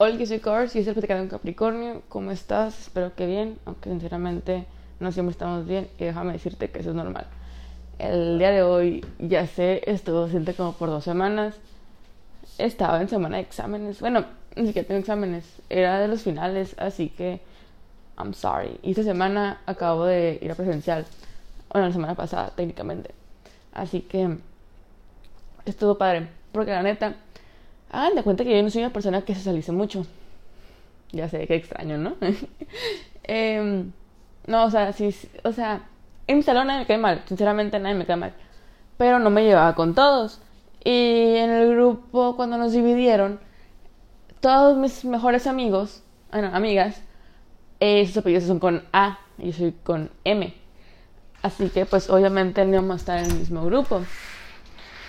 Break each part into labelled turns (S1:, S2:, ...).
S1: Hola, yo soy Cors y estoy platicando con Capricornio. ¿Cómo estás? Espero que bien, aunque sinceramente no siempre estamos bien y déjame decirte que eso es normal. El día de hoy, ya sé, estuvo ausente como por dos semanas. Estaba en semana de exámenes. Bueno, ni siquiera tengo exámenes. Era de los finales, así que I'm sorry. Y esta semana acabo de ir a presencial. Bueno, la semana pasada, técnicamente. Así que estuvo padre. Porque la neta Hagan de cuenta que yo no soy una persona que socialice mucho. Ya sé, qué extraño, ¿no? Em, no, o sea, sí, o sea, en mi salón nadie me cae mal, sinceramente nadie me cae mal. Pero no me llevaba con todos. Y en el grupo, cuando nos dividieron, todos mis mejores amigos, bueno, amigas, eh, sus apellidos son con A y yo soy con M. Así que, pues, obviamente no vamos a estar en el mismo grupo.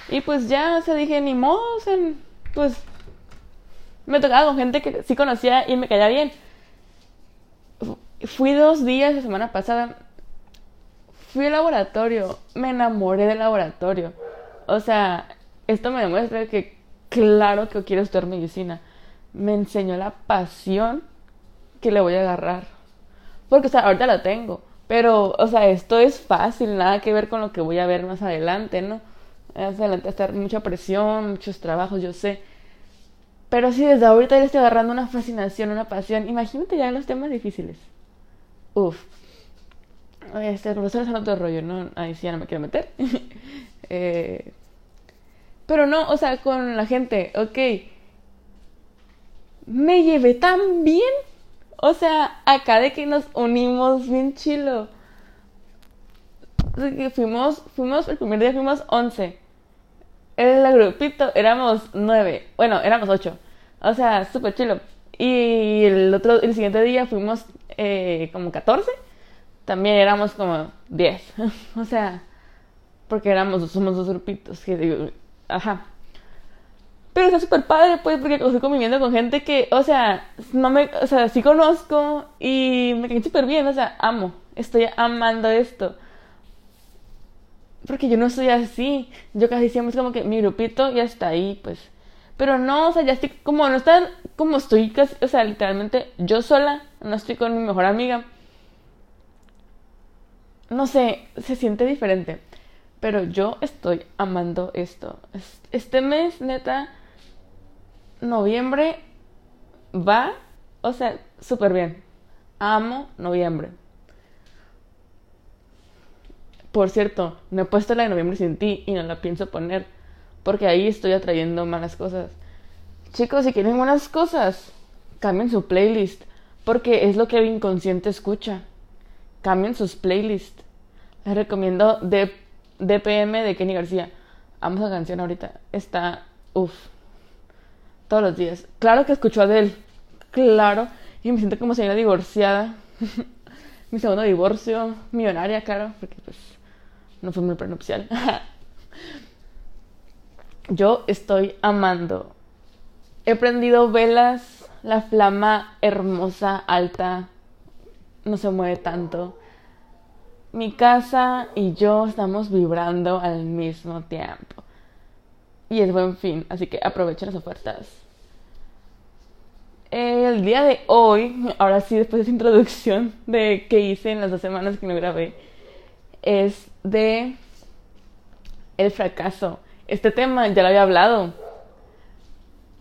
S1: Y pues ya, se dije, ni modo, en pues me tocaba con gente que sí conocía y me caía bien. Fui dos días la semana pasada. Fui al laboratorio. Me enamoré del laboratorio. O sea, esto me demuestra que claro que quiero estudiar medicina. Me enseñó la pasión que le voy a agarrar. Porque, o sea, ahorita la tengo. Pero, o sea, esto es fácil, nada que ver con lo que voy a ver más adelante, ¿no? Adelante estar mucha presión, muchos trabajos, yo sé. Pero sí, desde ahorita ya estoy agarrando una fascinación, una pasión. Imagínate ya los temas difíciles. Uf. Este, profesor es otro rollo, ¿no? Ahí sí ya no me quiero meter. eh, pero no, o sea, con la gente, ok. Me llevé tan bien. O sea, acá de que nos unimos bien chilo. Fuimos, fuimos, el primer día fuimos 11 el grupito éramos nueve, bueno, éramos ocho, o sea, súper chilo. Y el otro, el siguiente día fuimos eh, como 14, también éramos como 10, o sea, porque éramos, somos dos grupitos, que ajá. Pero está súper padre, pues, porque estoy conviviendo con gente que, o sea, no me, o sea, sí conozco y me caen súper bien, o sea, amo, estoy amando esto porque yo no soy así. Yo casi siempre es como que mi grupito ya está ahí, pues. Pero no, o sea, ya estoy como, no está como estoy casi, o sea, literalmente yo sola, no estoy con mi mejor amiga. No sé, se siente diferente. Pero yo estoy amando esto. Este mes, neta, noviembre va, o sea, súper bien. Amo noviembre. Por cierto, no he puesto la de noviembre sin ti y no la pienso poner porque ahí estoy atrayendo malas cosas. Chicos, si quieren buenas cosas, cambien su playlist porque es lo que el inconsciente escucha. Cambien sus playlists. Les recomiendo DPM de Kenny García. Amo esa canción ahorita. Está, uff, todos los días. Claro que escucho a Adele. Claro. Y me siento como señora divorciada. Mi segundo divorcio, millonaria, claro, porque pues no fue muy prenupcial. Yo estoy amando. He prendido velas, la flama hermosa, alta, no se mueve tanto. Mi casa y yo estamos vibrando al mismo tiempo. Y es buen fin, así que aprovechen las ofertas. El día de hoy, ahora sí, después de esa introducción de que hice en las dos semanas que no grabé, es de el fracaso. Este tema ya lo había hablado,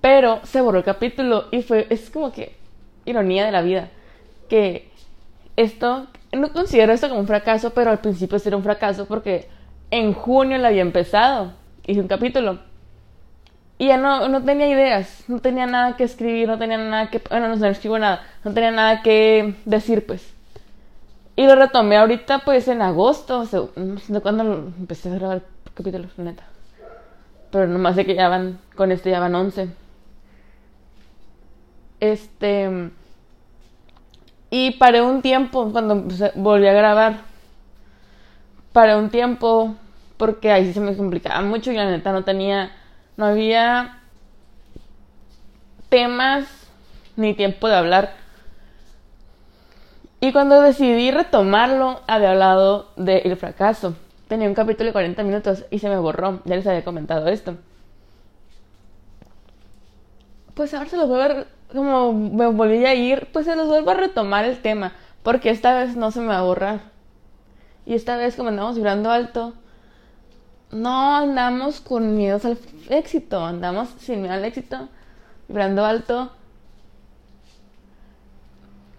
S1: pero se borró el capítulo y fue, es como que ironía de la vida, que esto, no considero esto como un fracaso, pero al principio era un fracaso porque en junio lo había empezado, hice un capítulo y ya no, no tenía ideas, no tenía nada que escribir, no tenía nada que, bueno, no, no escribo nada, no tenía nada que decir pues. Y lo retomé ahorita, pues en agosto, o no sé cuándo empecé a grabar capítulos, neta. Pero nomás sé que ya van, con este ya van 11. Este. Y paré un tiempo cuando volví a grabar. Paré un tiempo porque ahí sí se me complicaba mucho y la neta no tenía. No había temas ni tiempo de hablar y cuando decidí retomarlo, había hablado del fracaso. Tenía un capítulo de 40 minutos y se me borró. Ya les había comentado esto. pues ahora se los vuelvo a, como me volví a ir, pues se los vuelvo a retomar el tema, porque esta vez no se me va a borrar. Y esta vez como andamos vibrando alto, no andamos con miedos al éxito, andamos sin miedo al éxito, vibrando alto.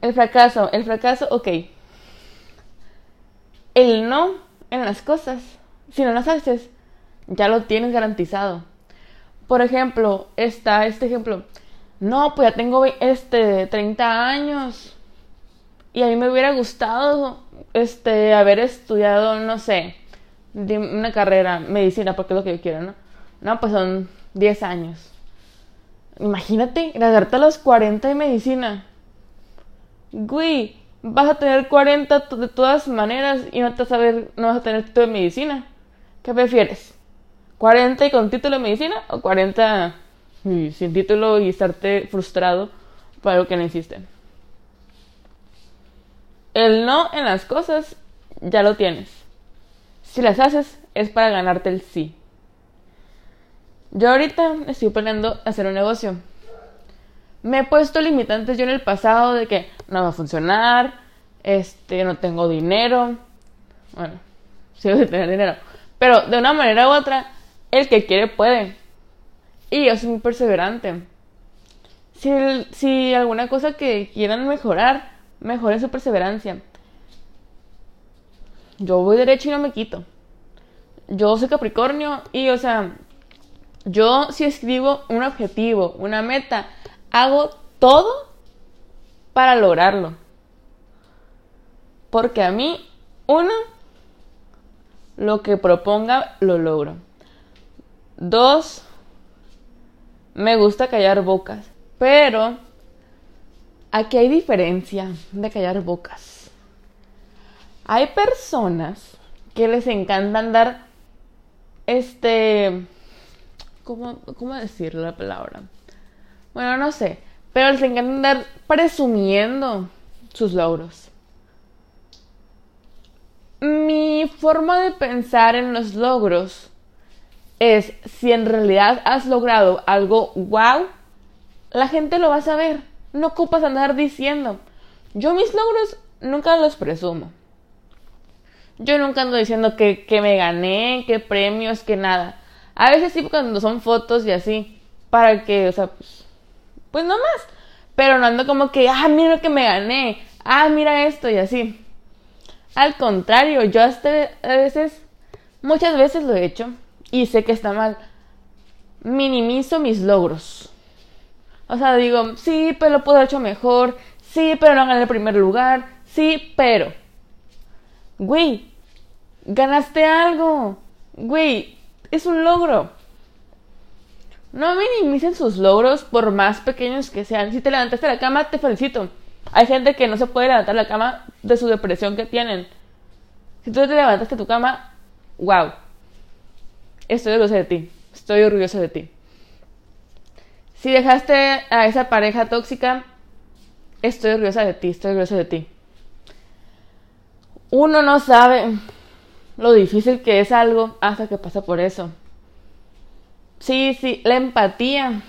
S1: El fracaso, el fracaso, ok. El no en las cosas, si no las haces, ya lo tienes garantizado. Por ejemplo, está este ejemplo. No, pues ya tengo este 30 años y a mí me hubiera gustado este haber estudiado, no sé, una carrera, medicina, porque es lo que yo quiero, ¿no? No, pues son 10 años. Imagínate, graduarte a los 40 de medicina. Güey, vas a tener 40 de todas maneras y no te vas a ver, no vas a tener título de medicina. ¿Qué prefieres? ¿40 y con título de medicina o 40 sin título y estarte frustrado por algo que no hiciste? El no en las cosas ya lo tienes. Si las haces es para ganarte el sí. Yo ahorita estoy planeando hacer un negocio. Me he puesto limitantes yo en el pasado de que no va a funcionar, este, no tengo dinero. Bueno, sí voy a tener dinero. Pero de una manera u otra, el que quiere puede. Y yo soy muy perseverante. Si, si alguna cosa que quieran mejorar, mejoren su perseverancia. Yo voy derecho y no me quito. Yo soy Capricornio y, o sea, yo si escribo un objetivo, una meta, hago todo para lograrlo. Porque a mí, uno, lo que proponga lo logro. Dos, me gusta callar bocas. Pero aquí hay diferencia de callar bocas. Hay personas que les encanta andar, este, ¿cómo, cómo decir la palabra? Bueno, no sé, pero les encanta andar presumiendo sus logros. Mi forma de pensar en los logros es si en realidad has logrado algo wow, la gente lo va a saber. No ocupas andar diciendo. Yo mis logros nunca los presumo. Yo nunca ando diciendo que, que me gané, que premios, que nada. A veces sí cuando son fotos y así. Para que, o sea, pues, pues no más. Pero no ando como que, ah, mira que me gané. Ah, mira esto y así. Al contrario, yo hasta a veces, muchas veces lo he hecho y sé que está mal. Minimizo mis logros. O sea, digo, sí, pero lo puedo haber hecho mejor. Sí, pero no gané el primer lugar. Sí, pero. Güey, ganaste algo. Güey, es un logro. No minimicen sus logros por más pequeños que sean. Si te levantaste de la cama, te felicito. Hay gente que no se puede levantar la cama de su depresión que tienen. Si tú te levantaste de tu cama, wow. Estoy orgullosa de ti. Estoy orgullosa de ti. Si dejaste a esa pareja tóxica, estoy orgullosa de ti, estoy orgullosa de ti. Uno no sabe lo difícil que es algo hasta que pasa por eso. Sí, sí, la empatía.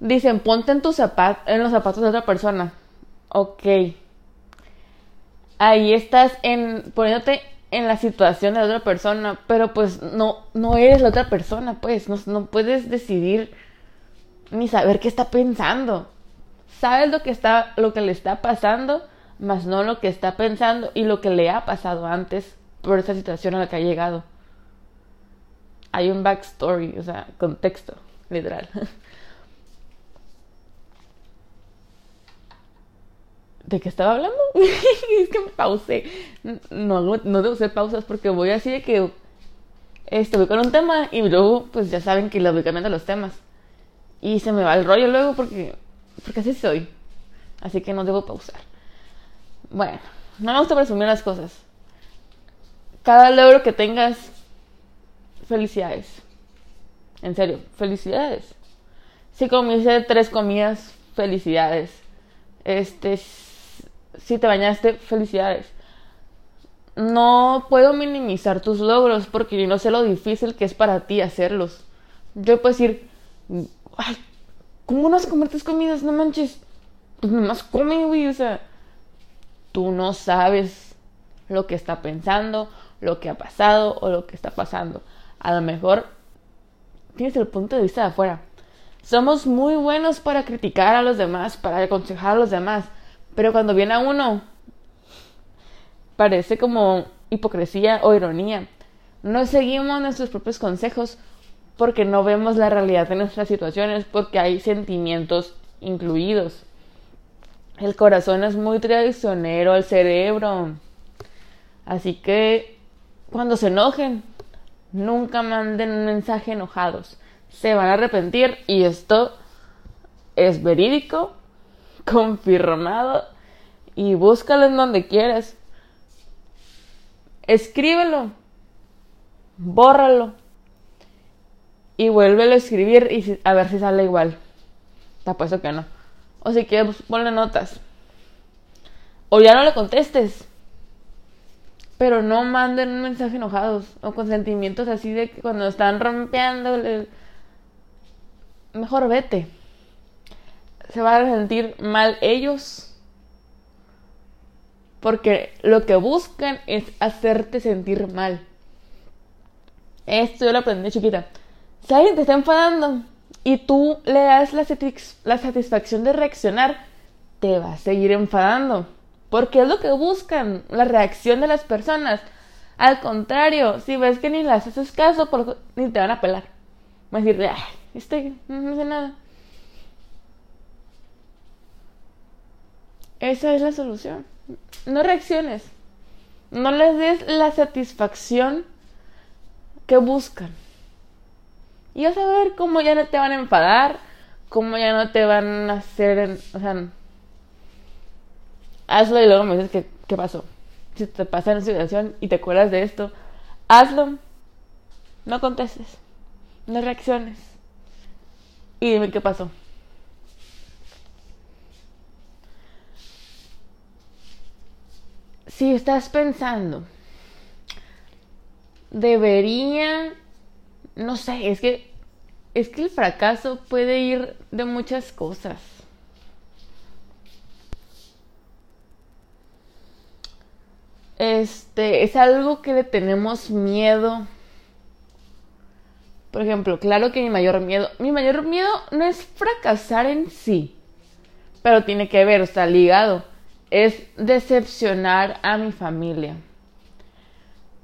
S1: Dicen, ponte en, tus en los zapatos de otra persona. Ok. Ahí estás en, poniéndote en la situación de la otra persona, pero pues no, no eres la otra persona, pues no, no puedes decidir ni saber qué está pensando. Sabes lo que está, lo que le está pasando, más no lo que está pensando y lo que le ha pasado antes por esa situación a la que ha llegado hay un backstory, o sea, contexto, literal. ¿De qué estaba hablando? es que me pausé. No, no debo hacer pausas porque voy así de que este, voy con un tema y luego, pues ya saben que lo voy cambiando los temas. Y se me va el rollo luego porque, porque así soy. Así que no debo pausar. Bueno, no me gusta presumir las cosas. Cada logro que tengas felicidades. En serio, felicidades. Si comiste tres comidas, felicidades. Este, si te bañaste, felicidades. No puedo minimizar tus logros porque yo no sé lo difícil que es para ti hacerlos. Yo puedo decir, ay, ¿cómo no vas a comer tus comidas? No manches. Pues nomás come, güey. O sea, tú no sabes lo que está pensando, lo que ha pasado o lo que está pasando. A lo mejor tienes el punto de vista de afuera. Somos muy buenos para criticar a los demás, para aconsejar a los demás, pero cuando viene a uno, parece como hipocresía o ironía. No seguimos nuestros propios consejos porque no vemos la realidad de nuestras situaciones, porque hay sentimientos incluidos. El corazón es muy traicionero al cerebro. Así que cuando se enojen, nunca manden un mensaje enojados. Se van a arrepentir y esto es verídico, confirmado y búscalo en donde quieras. Escríbelo, bórralo y vuélvelo a escribir y a ver si sale igual. Te apuesto que no. O si quieres, ponle notas. O ya no le contestes. Pero no manden un mensaje enojados o con sentimientos así de que cuando están rompiendo. Mejor vete. Se van a sentir mal ellos. Porque lo que buscan es hacerte sentir mal. Esto yo lo aprendí chiquita. Si alguien te está enfadando y tú le das la, la satisfacción de reaccionar, te va a seguir enfadando. Porque es lo que buscan, la reacción de las personas. Al contrario, si ves que ni las haces caso, ni te van a pelar. Van a decir, ay, este no hace nada. Esa es la solución. No reacciones. No les des la satisfacción que buscan. Y vas a ver cómo ya no te van a enfadar, cómo ya no te van a hacer, o sea, hazlo y luego me dices qué, qué pasó. Si te pasa una situación y te acuerdas de esto, hazlo, no contestes, no reacciones y dime qué pasó. Si estás pensando, debería no sé, es que es que el fracaso puede ir de muchas cosas. Este, es algo que le tenemos miedo. Por ejemplo, claro que mi mayor miedo, mi mayor miedo no es fracasar en sí, pero tiene que ver, está ligado, es decepcionar a mi familia.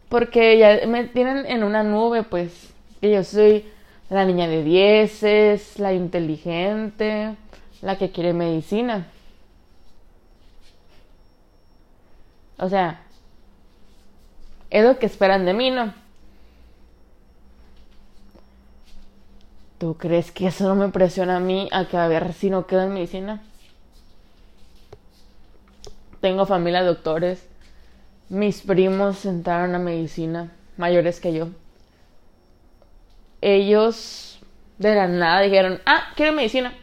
S1: Porque ya me tienen en una nube, pues, que yo soy la niña de dieces, la inteligente, la que quiere medicina. O sea, es lo que esperan de mí, ¿no? ¿Tú crees que eso no me presiona a mí a que a ver si no quedo en medicina? Tengo familia de doctores. Mis primos entraron a medicina, mayores que yo ellos de la nada dijeron, ah, quiero medicina.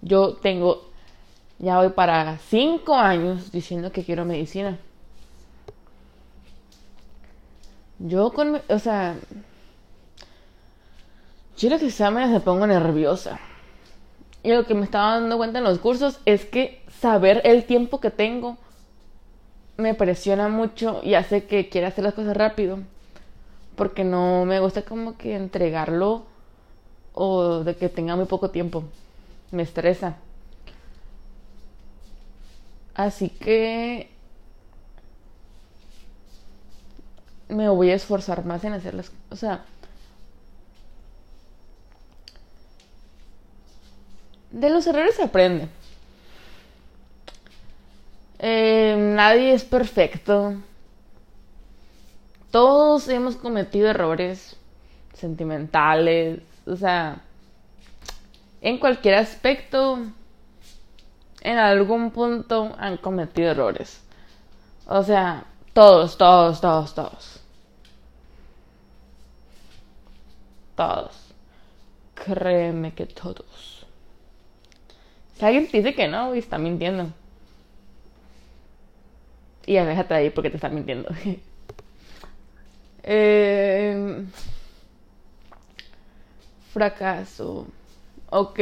S1: Yo tengo, ya voy para cinco años diciendo que quiero medicina. Yo con, o sea, yo los exámenes me pongo nerviosa. Y lo que me estaba dando cuenta en los cursos es que saber el tiempo que tengo me presiona mucho y hace que quiera hacer las cosas rápido porque no me gusta como que entregarlo o de que tenga muy poco tiempo. Me estresa. Así que me voy a esforzar más en hacerlas. O sea, de los errores se aprende. Eh, nadie es perfecto. Todos hemos cometido errores sentimentales, o sea, en cualquier aspecto, en algún punto han cometido errores. O sea, todos, todos, todos, todos. Todos. Créeme que todos. Si alguien dice que no, está mintiendo. Y ya déjate ahí porque te está mintiendo. Eh, fracaso. Ok.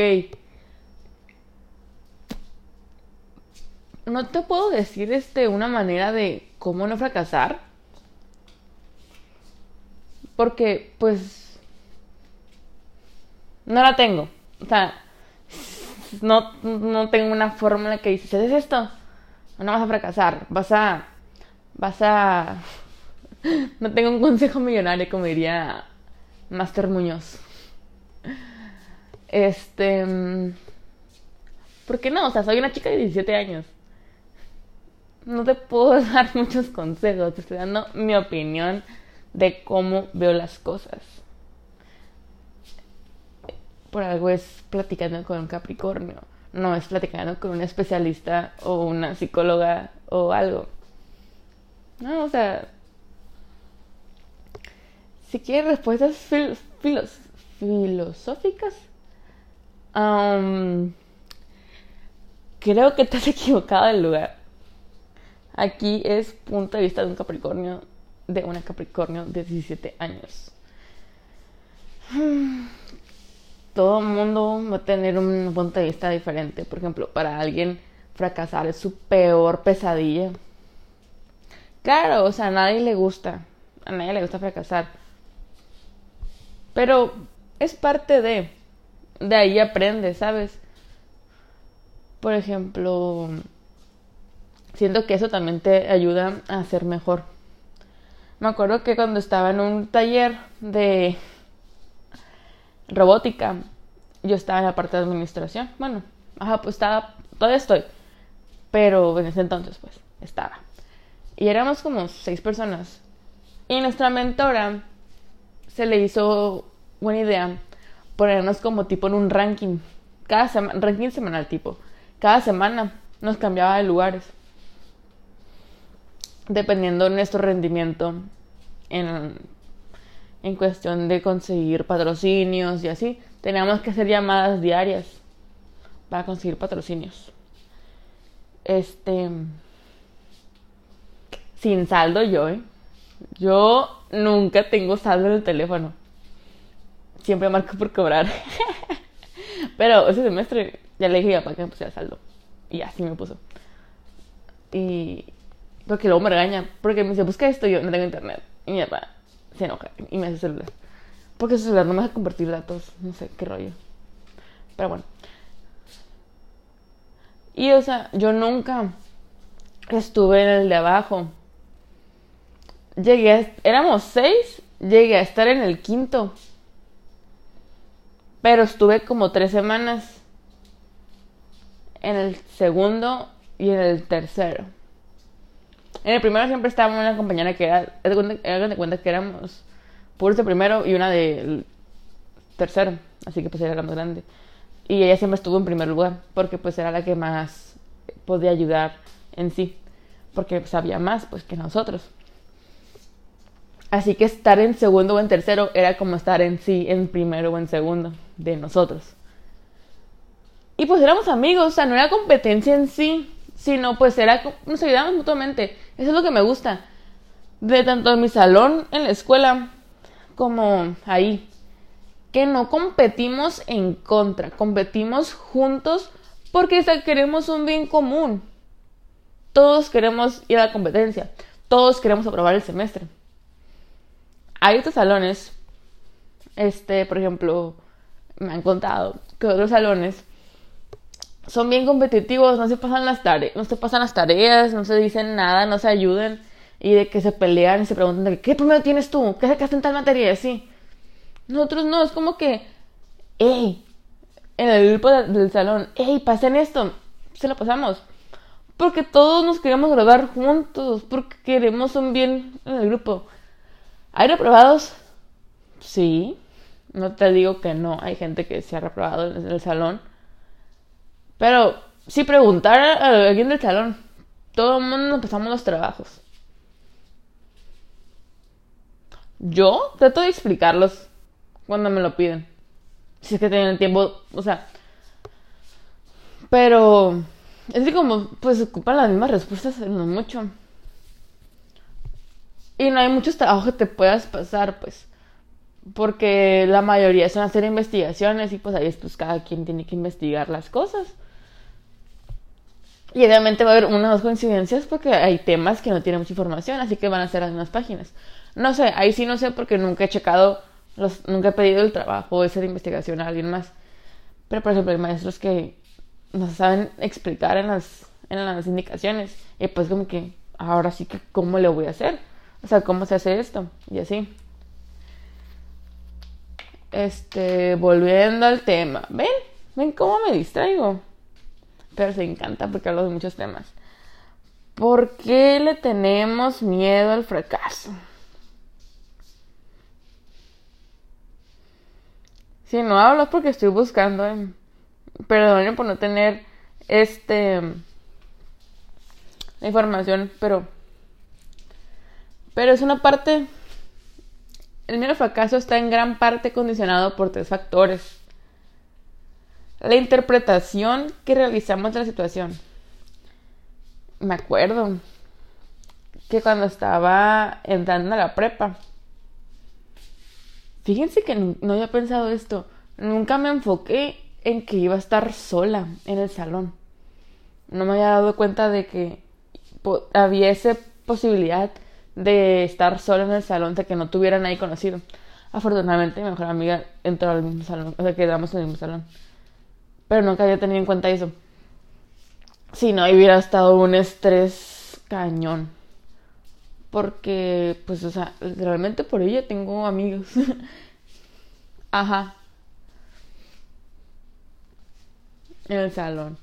S1: No te puedo decir este una manera de cómo no fracasar. Porque, pues. No la tengo. O sea, no, no tengo una fórmula que dice, esto, no vas a fracasar. Vas a. Vas a. No tengo un consejo millonario, como diría Master Muñoz. Este. ¿Por qué no? O sea, soy una chica de 17 años. No te puedo dar muchos consejos, te estoy dando mi opinión de cómo veo las cosas. Por algo es platicando con un Capricornio, no es platicando con un especialista o una psicóloga o algo. No, o sea, si quieres respuestas filosóficas, creo que has equivocado del lugar. Aquí es punto de vista de un Capricornio, de una Capricornio de 17 años. Todo el mundo va a tener un punto de vista diferente. Por ejemplo, para alguien fracasar es su peor pesadilla. Claro, o sea, a nadie le gusta. A nadie le gusta fracasar. Pero es parte de. De ahí aprendes, ¿sabes? Por ejemplo, siento que eso también te ayuda a ser mejor. Me acuerdo que cuando estaba en un taller de robótica, yo estaba en la parte de administración. Bueno, ajá, pues estaba, todavía estoy, pero en ese entonces pues estaba. Y éramos como seis personas. Y nuestra mentora se le hizo buena idea ponernos como tipo en un ranking. Cada semana, ranking semanal tipo. Cada semana nos cambiaba de lugares. Dependiendo de nuestro rendimiento en, en cuestión de conseguir patrocinios y así. Teníamos que hacer llamadas diarias para conseguir patrocinios. Este. Sin saldo yo, ¿eh? Yo nunca tengo saldo en el teléfono. Siempre marco por cobrar. Pero ese semestre ya le dije a papá que me pusiera saldo. Y así me puso. Y. Porque luego me regaña. Porque me dice, busca esto y yo no tengo internet. Y mi papá y me hace celular. Porque su celular no me deja compartir datos. No sé qué rollo. Pero bueno. Y o sea, yo nunca estuve en el de abajo llegué, a, éramos seis, llegué a estar en el quinto. Pero estuve como tres semanas en el segundo y en el tercero. En el primero siempre estaba una compañera que era, hagan de cuenta que éramos puros de primero y una de tercero, así que pues era la más grande. Y ella siempre estuvo en primer lugar, porque pues era la que más podía ayudar en sí, porque sabía más pues que nosotros. Así que estar en segundo o en tercero era como estar en sí, en primero o en segundo de nosotros. Y pues éramos amigos, o sea, no era competencia en sí, sino pues era, nos ayudábamos mutuamente. Eso es lo que me gusta. De tanto en mi salón, en la escuela, como ahí. Que no competimos en contra, competimos juntos porque queremos un bien común. Todos queremos ir a la competencia, todos queremos aprobar el semestre hay otros salones, este, por ejemplo, me han contado que otros salones son bien competitivos, no se pasan las tareas, no se pasan las tareas, no se dicen nada, no se ayudan y de que se pelean y se preguntan qué primero tienes tú, qué sacaste en tal materia, sí. Nosotros no, es como que, hey, en el grupo del salón, hey, pasen esto, se lo pasamos. Porque todos nos queremos grabar juntos, porque queremos un bien en el grupo. ¿Hay reprobados? Sí. No te digo que no. Hay gente que se ha reprobado en el salón. Pero si preguntar a alguien del salón, todo el mundo nos pasamos los trabajos. Yo trato de explicarlos cuando me lo piden. Si es que tienen tiempo, o sea. Pero es que como pues ocupan las mismas respuestas, no mucho. Y no hay muchos trabajos que te puedas pasar, pues. Porque la mayoría son hacer investigaciones y pues ahí es pues cada quien tiene que investigar las cosas. Y obviamente va a haber una o dos coincidencias porque hay temas que no tienen mucha información, así que van a ser las mismas páginas. No sé, ahí sí no sé porque nunca he checado, nunca he pedido el trabajo esa de investigación a alguien más. Pero por ejemplo, hay maestros que no saben explicar en las, en las indicaciones. Y pues como que, ahora sí que, ¿cómo le voy a hacer? O sea, ¿cómo se hace esto? Y así. Este, volviendo al tema. ¿Ven? ¿Ven cómo me distraigo? Pero se encanta porque hablo de muchos temas. ¿Por qué le tenemos miedo al fracaso? Si no hablo es porque estoy buscando. Eh, por no tener este la información, pero pero es una parte el miedo al fracaso está en gran parte condicionado por tres factores la interpretación que realizamos de la situación. Me acuerdo que cuando estaba entrando a la prepa, fíjense que no había pensado esto, nunca me enfoqué en que iba a estar sola en el salón. No me había dado cuenta de que había esa posibilidad de estar sola en el salón, de que no tuviera nadie conocido. Afortunadamente, mi mejor amiga entró al mismo salón, o sea, quedamos en el mismo salón. Pero nunca había tenido en cuenta eso. Si no, hubiera estado un estrés cañón. Porque, pues, o sea, realmente por ella tengo amigos. Ajá. En el salón.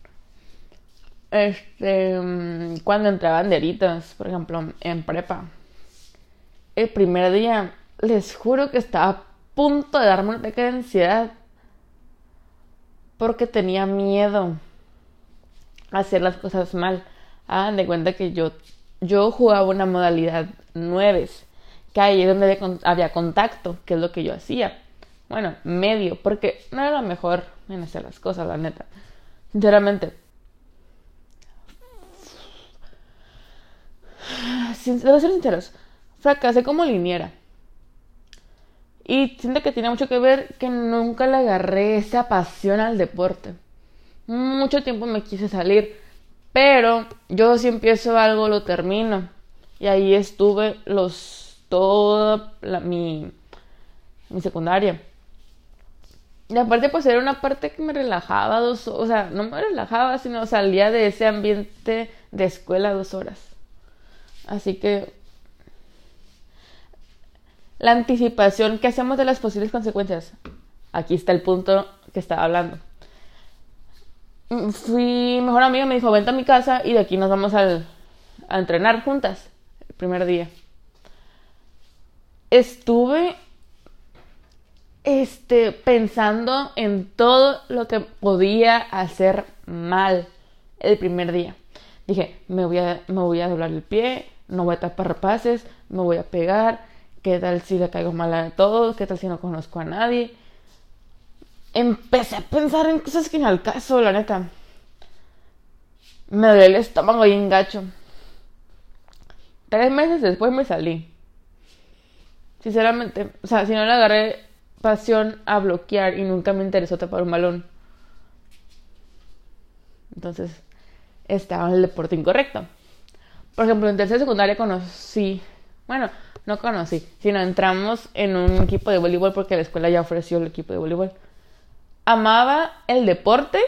S1: Este, mm, cuando entré banderitas, por ejemplo, en prepa. El primer día, les juro que estaba a punto de darme un ataque de ansiedad porque tenía miedo a hacer las cosas mal. Hagan de cuenta que yo, yo jugaba una modalidad 9, que ahí es donde había contacto, que es lo que yo hacía. Bueno, medio, porque no era mejor en hacer las cosas, la neta. Sinceramente. Debo ser sinceros, fracasé como liniera. Y siento que tiene mucho que ver que nunca le agarré esa pasión al deporte. Mucho tiempo me quise salir, pero yo si empiezo algo lo termino. Y ahí estuve los toda mi, mi secundaria. Y aparte pues era una parte que me relajaba dos o sea, no me relajaba, sino salía de ese ambiente de escuela dos horas. Así que la anticipación que hacemos de las posibles consecuencias. Aquí está el punto que estaba hablando. Mm, fui, mejor amigo me dijo, vente a mi casa y de aquí nos vamos a entrenar juntas el primer día. Estuve este, pensando en todo lo que podía hacer mal el primer día. Dije, me voy a, me voy a doblar el pie, no voy a tapar rapaces, me voy a pegar, ¿Qué tal si le caigo mal a todos? ¿Qué tal si no conozco a nadie? Empecé a pensar en cosas que ni al caso, la neta. Me duele el estómago en gacho. Tres meses después me salí. Sinceramente, o sea, si no le agarré pasión a bloquear y nunca me interesó tapar un balón. Entonces, estaba en el deporte incorrecto. Por ejemplo, en tercera secundaria conocí, bueno, no conocí, sino entramos en un equipo de voleibol porque la escuela ya ofreció el equipo de voleibol. Amaba el deporte,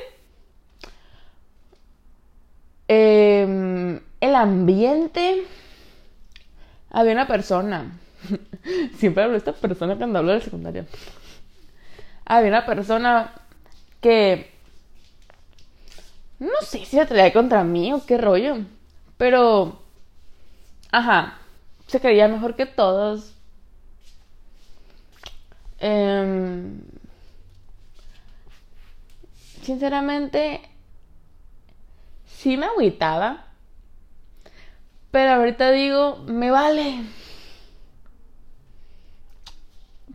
S1: em, el ambiente. Había una persona, siempre hablo de esta persona cuando hablo de la secundaria. Había una persona que no sé si se traía contra mí o qué rollo, pero ajá, se creía mejor que todos. Em, sinceramente, sí me agüitaba. Pero ahorita digo, me vale.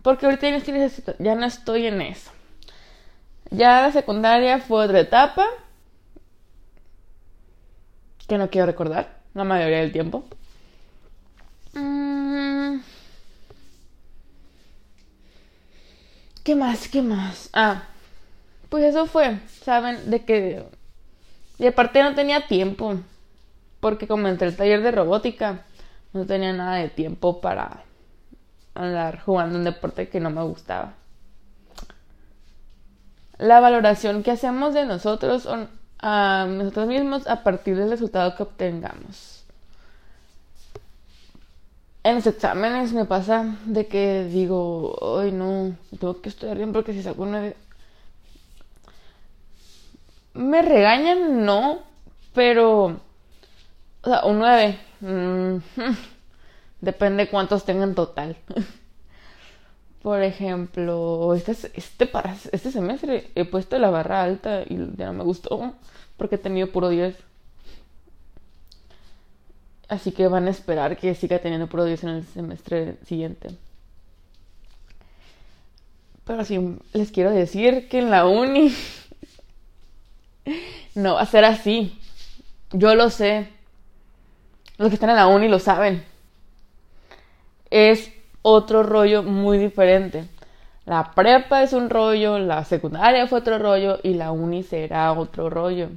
S1: Porque ahorita ya no estoy, ya no estoy en eso. Ya la secundaria fue otra etapa. Que no quiero recordar la mayoría del tiempo. Mm. ¿Qué más? ¿Qué más? Ah, pues eso fue, ¿saben? De que... Y aparte no tenía tiempo, porque como entré el taller de robótica, no tenía nada de tiempo para andar jugando un deporte que no me gustaba. La valoración que hacemos de nosotros a nosotros mismos a partir del resultado que obtengamos. En los exámenes me pasa de que digo, ay no, tengo que estudiar bien porque si saco una... Me regañan, no, pero... O sea, un 9. Mm, depende cuántos tengan total. Por ejemplo, este, este, este semestre he puesto la barra alta y ya no me gustó porque he tenido puro 10. Así que van a esperar que siga teniendo puro 10 en el semestre siguiente. Pero sí, les quiero decir que en la uni no va a ser así. Yo lo sé. Los que están en la uni lo saben. Es otro rollo muy diferente. La prepa es un rollo, la secundaria fue otro rollo y la uni será otro rollo.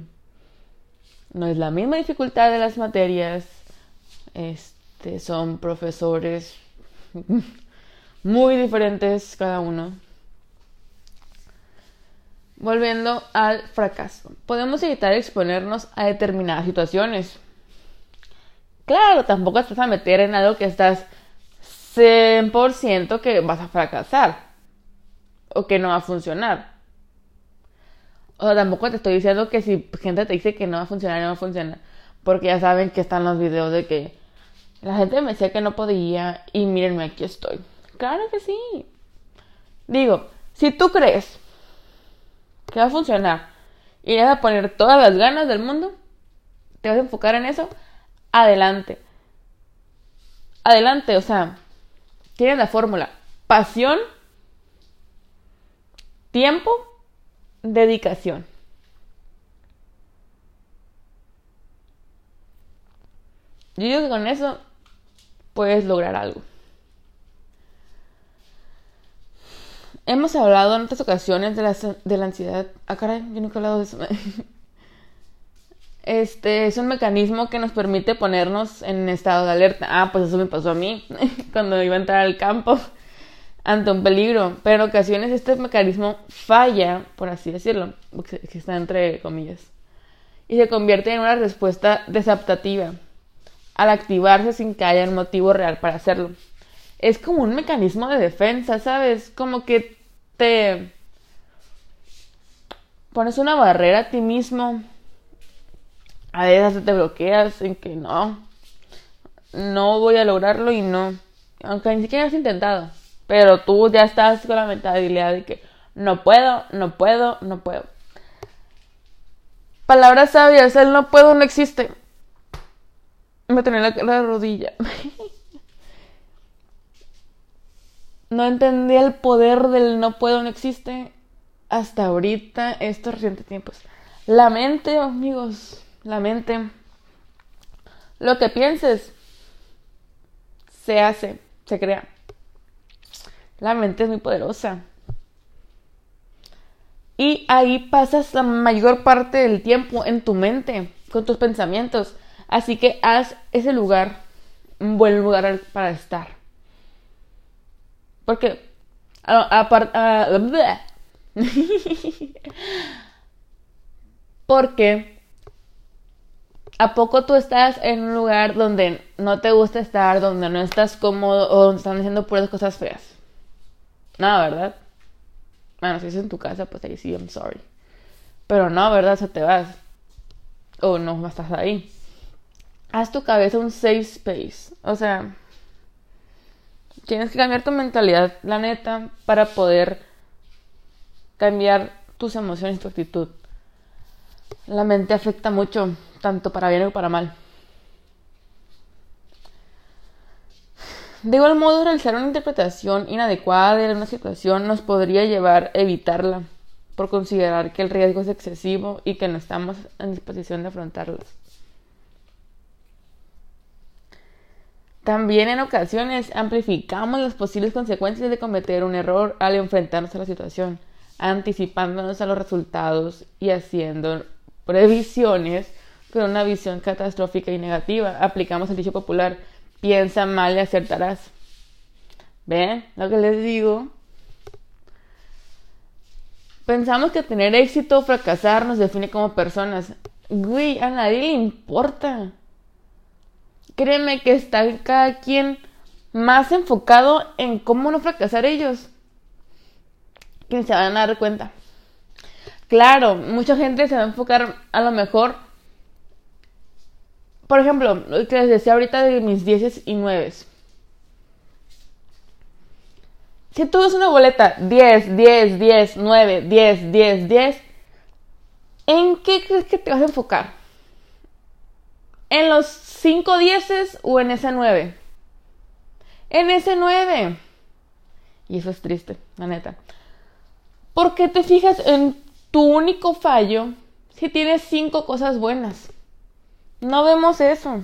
S1: No es la misma dificultad de las materias. Este, son profesores muy diferentes cada uno. Volviendo al fracaso. Podemos evitar exponernos a determinadas situaciones. Claro, tampoco estás a meter en algo que estás 100% que vas a fracasar o que no va a funcionar. O sea, tampoco te estoy diciendo que si gente te dice que no va a funcionar, no va a funcionar. Porque ya saben que están los videos de que la gente me decía que no podía y mírenme, aquí estoy. Claro que sí. Digo, si tú crees que va a funcionar y vas a poner todas las ganas del mundo, te vas a enfocar en eso, adelante. Adelante, o sea, Tienes la fórmula. Pasión, tiempo, dedicación. Yo digo que con eso puedes lograr algo. Hemos hablado en otras ocasiones de la, de la ansiedad. Ah, caray, yo nunca he hablado de eso. Este es un mecanismo que nos permite ponernos en estado de alerta. Ah, pues eso me pasó a mí cuando iba a entrar al campo ante un peligro. Pero en ocasiones este mecanismo falla, por así decirlo, que está entre comillas, y se convierte en una respuesta desadaptativa al activarse sin que haya un motivo real para hacerlo. Es como un mecanismo de defensa, ¿sabes? Como que te pones una barrera a ti mismo a veces te bloqueas en que no, no voy a lograrlo y no, aunque ni siquiera has intentado, pero tú ya estás con la mentalidad de que no puedo, no puedo, no puedo. Palabras sabias, el no puedo no existe. Me tenía la, la rodilla. no entendí el poder del no puedo no existe hasta ahorita, estos recientes tiempos. La mente, amigos, la mente, lo que pienses, se hace, se crea. La mente es muy poderosa. Y ahí pasas la mayor parte del tiempo en tu mente, con tus pensamientos. Así que haz ese lugar un buen lugar para estar. Porque, aparte, porque ¿A poco tú estás en un lugar donde no te gusta estar, donde no estás cómodo o donde están diciendo puras cosas feas? Nada, ¿verdad? Bueno, si es en tu casa, pues ahí sí, I'm sorry. Pero no, ¿verdad? O te vas. O no estás ahí. Haz tu cabeza un safe space. O sea, tienes que cambiar tu mentalidad, la neta, para poder cambiar tus emociones tu actitud. La mente afecta mucho tanto para bien o para mal. De igual modo, realizar una interpretación inadecuada de una situación nos podría llevar a evitarla, por considerar que el riesgo es excesivo y que no estamos en disposición de afrontarlas. También en ocasiones amplificamos las posibles consecuencias de cometer un error al enfrentarnos a la situación, anticipándonos a los resultados y haciendo previsiones con una visión catastrófica y negativa. Aplicamos el dicho popular, piensa mal y acertarás. ¿Ven lo que les digo? Pensamos que tener éxito o fracasar nos define como personas. Güey, a nadie le importa. Créeme que está cada quien más enfocado en cómo no fracasar ellos. Que se van a dar cuenta. Claro, mucha gente se va a enfocar a lo mejor. Por ejemplo, lo que les decía ahorita de mis 10 y 9. Si tú ves una boleta 10, 10, 10, 9, 10, 10, 10, ¿en qué crees que te vas a enfocar? ¿En los 5 dieces o en ese 9? En ese 9. Y eso es triste, la neta. ¿Por qué te fijas en tu único fallo si tienes 5 cosas buenas? No vemos eso.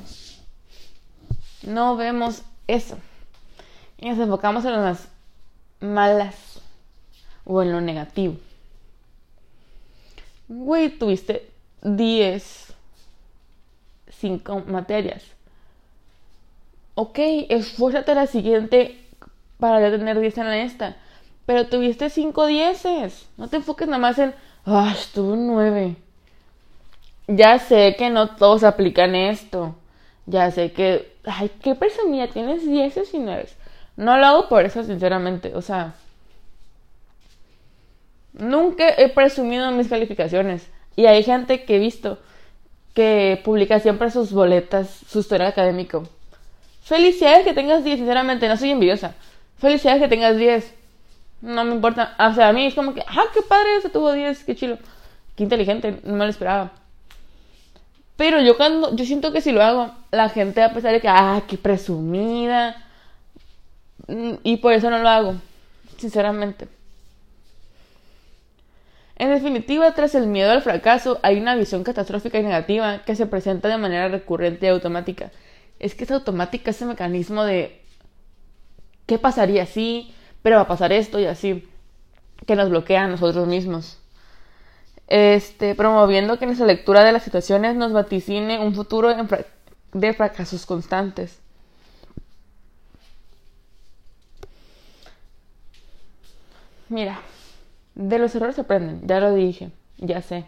S1: No vemos eso. Y nos enfocamos en las malas o en lo negativo. Güey, tuviste 10, 5 materias. Ok, esfuérzate la siguiente para ya tener 10 en esta. Pero tuviste 5 dieces. No te enfoques nada más en, ah, estuvo 9. Ya sé que no todos aplican esto. Ya sé que, ay, qué presumida, tienes 10 y 9. No lo hago por eso, sinceramente. O sea, nunca he presumido mis calificaciones. Y hay gente que he visto que publica siempre sus boletas, su historia académico. Felicidades que tengas 10, sinceramente, no soy envidiosa. Felicidades que tengas 10. No me importa. O sea, a mí es como que, ah, qué padre, se tuvo 10, qué chilo. Qué inteligente, no me lo esperaba. Pero yo cuando, yo siento que si lo hago, la gente a pesar de que, ah, qué presumida Mm, y por eso no lo hago, sinceramente. En definitiva, tras el miedo al fracaso, hay una visión catastrófica y negativa que se presenta de manera recurrente y automática. Es que es automática ese mecanismo de ¿qué pasaría si? Pero va a pasar esto y así, que nos bloquea a nosotros mismos. Este, promoviendo que nuestra lectura de las situaciones nos vaticine un futuro de fracasos constantes. Mira, de los errores se aprenden, ya lo dije, ya sé.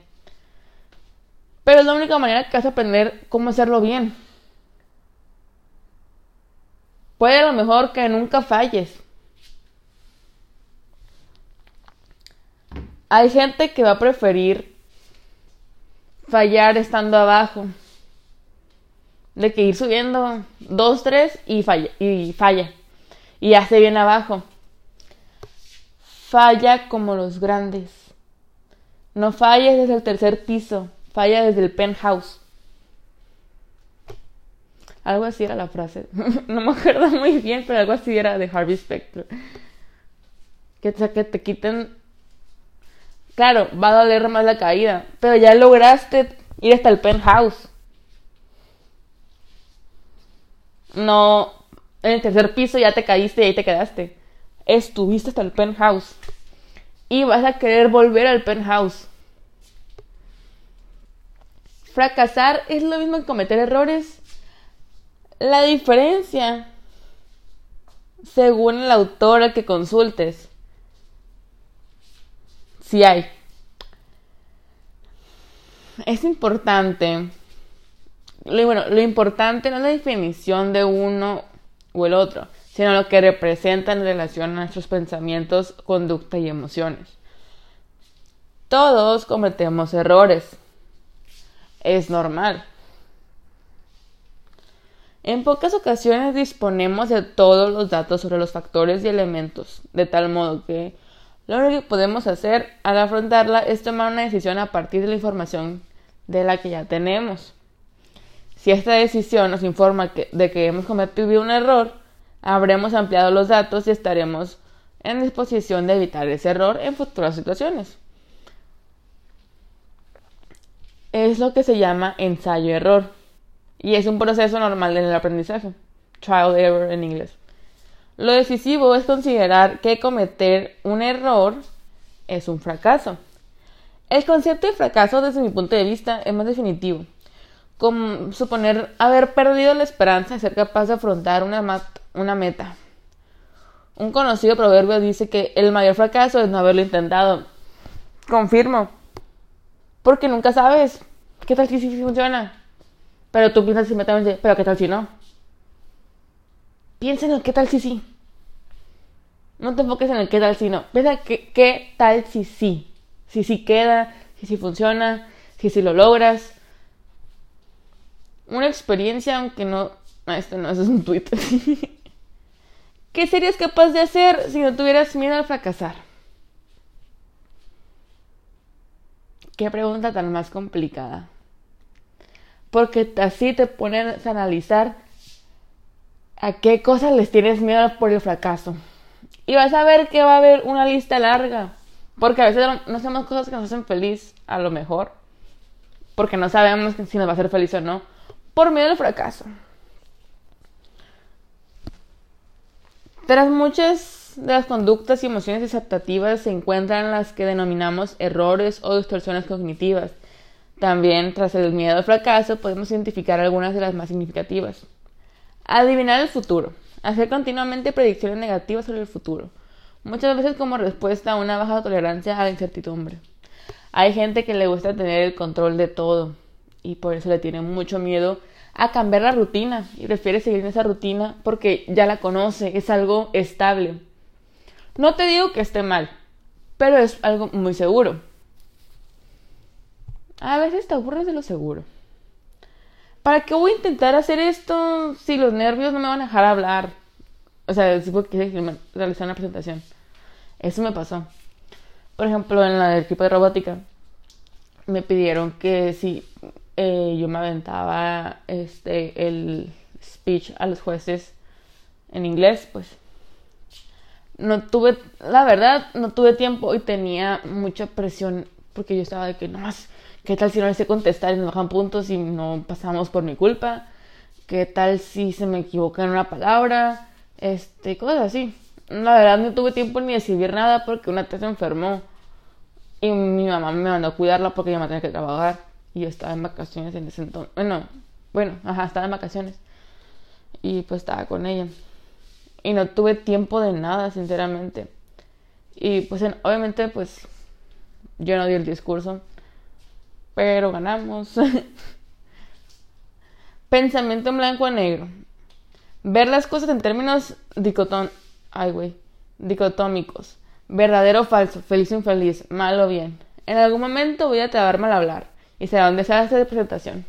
S1: Pero es la única manera que vas a aprender cómo hacerlo bien. Puede a lo mejor que nunca falles. Hay gente que va a preferir fallar estando abajo. De que ir subiendo dos, tres y falla. Y falla. Y hace bien abajo. Falla como los grandes. No falles desde el tercer piso, falla desde el penthouse. Algo así era la frase. no me acuerdo muy bien, pero algo así era de Harvey Specter. Que, que te quiten. Claro, va a doler más la caída, pero ya lograste ir hasta el penthouse. No, en el tercer piso ya te caíste y ahí te quedaste estuviste hasta el penthouse y vas a querer volver al penthouse. Fracasar es lo mismo que cometer errores. La diferencia, según el autor al que consultes, si hay. Es importante. Bueno, lo importante no es la definición de uno o el otro, sino lo que representa en relación a nuestros pensamientos, conducta y emociones. Todos cometemos errores. Es normal. En pocas ocasiones disponemos de todos los datos sobre los factores y elementos, de tal modo que lo único que podemos hacer al afrontarla es tomar una decisión a partir de la información de la que ya tenemos. Si esta decisión nos informa de que hemos cometido un error, habremos ampliado los datos y estaremos en disposición de evitar ese error en futuras situaciones. Es lo que se llama ensayo-error y es un proceso normal en el aprendizaje. trial error en inglés. Lo decisivo es considerar que cometer un error es un fracaso. El concepto de fracaso desde mi punto de vista es más definitivo, suponer haber perdido la esperanza de ser capaz de afrontar una, meta. Un conocido proverbio dice que el mayor fracaso es no haberlo intentado. Confirmo. Porque nunca sabes qué tal si sí funciona. Pero tú piensas inmediatamente, pero qué tal si no. Piensa en el qué tal si sí. No te enfoques en el qué tal si no. Piensa que, qué tal si sí. Si sí queda, si sí funciona, si sí lo logras. Una experiencia, aunque no. Ah, esto no, eso es un tweet. ¿Qué serías capaz de hacer si no tuvieras miedo a fracasar? Qué pregunta tan más complicada. Porque así te pones a analizar a qué cosas les tienes miedo por el fracaso. Y vas a ver que va a haber una lista larga. Porque a veces no hacemos cosas que nos hacen feliz, a lo mejor. Porque no sabemos si nos va a hacer feliz o no. Por miedo al fracaso. Tras muchas de las conductas y emociones desadaptativas se encuentran las que denominamos errores o distorsiones cognitivas. También, tras el miedo al fracaso, podemos identificar algunas de las más significativas. Adivinar el futuro. Hacer continuamente predicciones negativas sobre el futuro. Muchas veces como respuesta a una baja tolerancia a la incertidumbre. Hay gente que le gusta tener el control de todo y por eso le tiene mucho miedo a cambiar la rutina y prefiere seguir en esa rutina porque ya la conoce, es algo estable. No te digo que esté mal, pero es algo muy seguro. A veces te aburres de lo seguro. ¿Para qué voy a intentar hacer esto si los nervios no me van a dejar hablar? O sea, si porque realizar una presentación. Eso me pasó. Por ejemplo, en la equipo de robótica me pidieron que si eh, yo me aventaba este, el speech a los jueces en inglés, pues no tuve, la verdad, no tuve tiempo y tenía mucha presión porque yo estaba de que nomás, ¿qué tal si no les sé contestar y nos bajan puntos y no pasamos por mi culpa? ¿Qué tal si se me equivoca en una palabra? Este, cosas así. La verdad no tuve tiempo ni de escribir nada porque una tía se enfermó y mi mamá me mandó a cuidarla porque yo me tenía que trabajar y yo estaba en vacaciones en ese entonces. Bueno, bueno, ajá, estaba en vacaciones. Y pues estaba con ella. Y no tuve tiempo de nada, sinceramente. Y pues obviamente pues yo no di el discurso. Pero ganamos. Pensamiento en blanco o negro. Ver las cosas en términos dicotón... Ay, güey. dicotómicos. Verdadero o falso, feliz o infeliz, mal o bien. En algún momento voy a trabar mal hablar y será un desastre de presentación.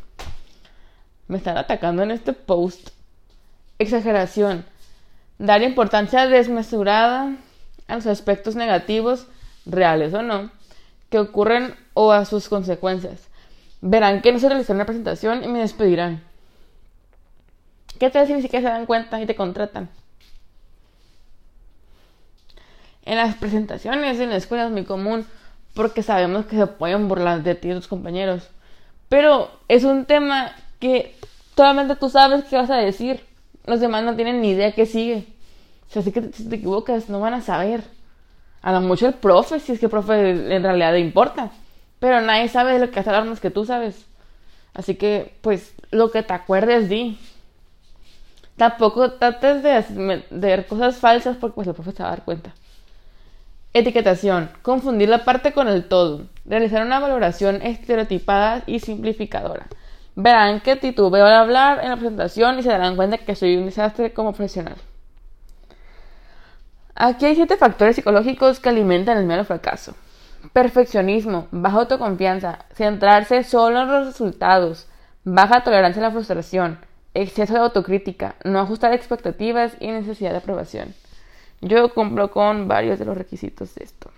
S1: Me están atacando en este post. Exageración. Dar importancia desmesurada a los aspectos negativos, reales o no, que ocurren o a sus consecuencias. Verán que no se realizó una presentación y me despedirán. ¿Qué tal si ni siquiera se dan cuenta y te contratan? En las presentaciones en la escuela es muy común porque sabemos que se pueden burlar de ti y tus compañeros. Pero es un tema que solamente tú sabes qué vas a decir. Los demás no tienen ni idea qué sigue. O sea, si que si te equivocas, no van a saber. A lo mucho el profe, si es que el profe en realidad le importa. Pero nadie sabe de lo que hace más que tú sabes. Así que, pues, lo que te acuerdes, di. Tampoco trates de, de cosas falsas porque pues el profe se va a dar cuenta. Etiquetación. Confundir la parte con el todo. Realizar una valoración estereotipada y simplificadora. Verán que titubeo al hablar en la presentación y se darán cuenta que soy un desastre como profesional. Aquí hay siete factores psicológicos que alimentan el al fracaso. Perfeccionismo, baja autoconfianza, centrarse solo en los resultados, baja tolerancia a la frustración, exceso de autocrítica, no ajustar expectativas y necesidad de aprobación. Yo cumplo con varios de los requisitos de esto.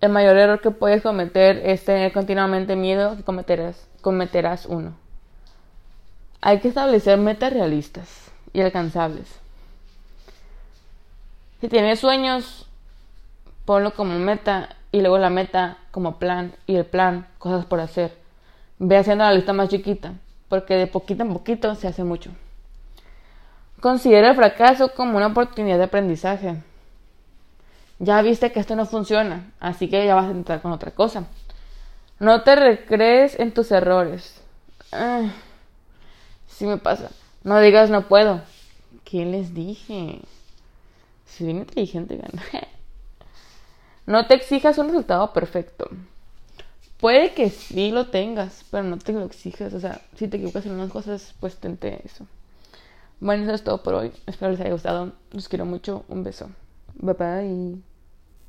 S1: El mayor error que puedes cometer es tener continuamente miedo que cometerás, cometerás uno. Hay que establecer metas realistas y alcanzables. Si tienes sueños, ponlo como meta y luego la meta como plan y el plan, cosas por hacer. Ve haciendo la lista más chiquita, porque de poquito en poquito se hace mucho. Considera el fracaso como una oportunidad de aprendizaje. Ya viste que esto no funciona, así que ya vas a intentar con otra cosa. No te recrees en tus errores. Si sí me pasa. No digas no puedo. ¿Qué les dije? Si bien inteligente, gana. No te exijas un resultado perfecto. Puede que sí lo tengas, pero no te lo exijas. O sea, si te equivocas en unas cosas, pues tente eso. Bueno, eso es todo por hoy. Espero les haya gustado. Los quiero mucho. Un beso. Bye bye.